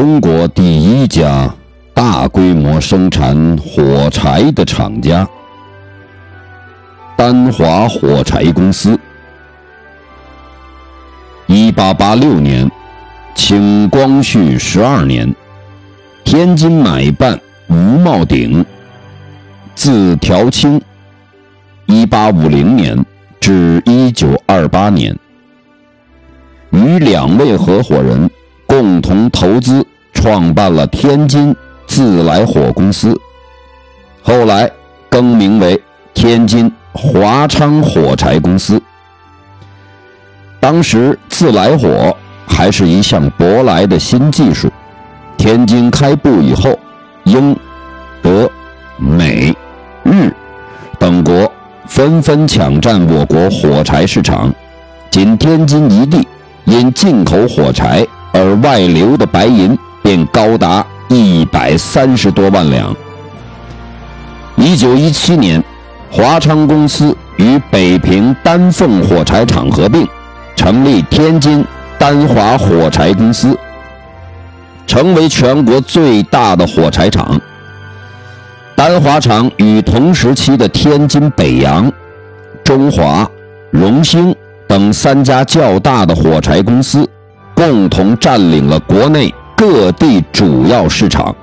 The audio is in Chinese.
中国第一家大规模生产火柴的厂家——丹华火柴公司。一八八六年，清光绪十二年，天津买办吴茂鼎，字调清。一八五零年至一九二八年，与两位合伙人。共同投资创办了天津自来火公司，后来更名为天津华昌火柴公司。当时自来火还是一项舶来的新技术，天津开埠以后，英、德、美、日等国纷纷抢占我国火柴市场，仅天津一地因进口火柴。而外流的白银便高达一百三十多万两。一九一七年，华昌公司与北平丹凤火柴厂合并，成立天津丹华火柴公司，成为全国最大的火柴厂。丹华厂与同时期的天津北洋、中华、荣兴等三家较大的火柴公司。共同占领了国内各地主要市场。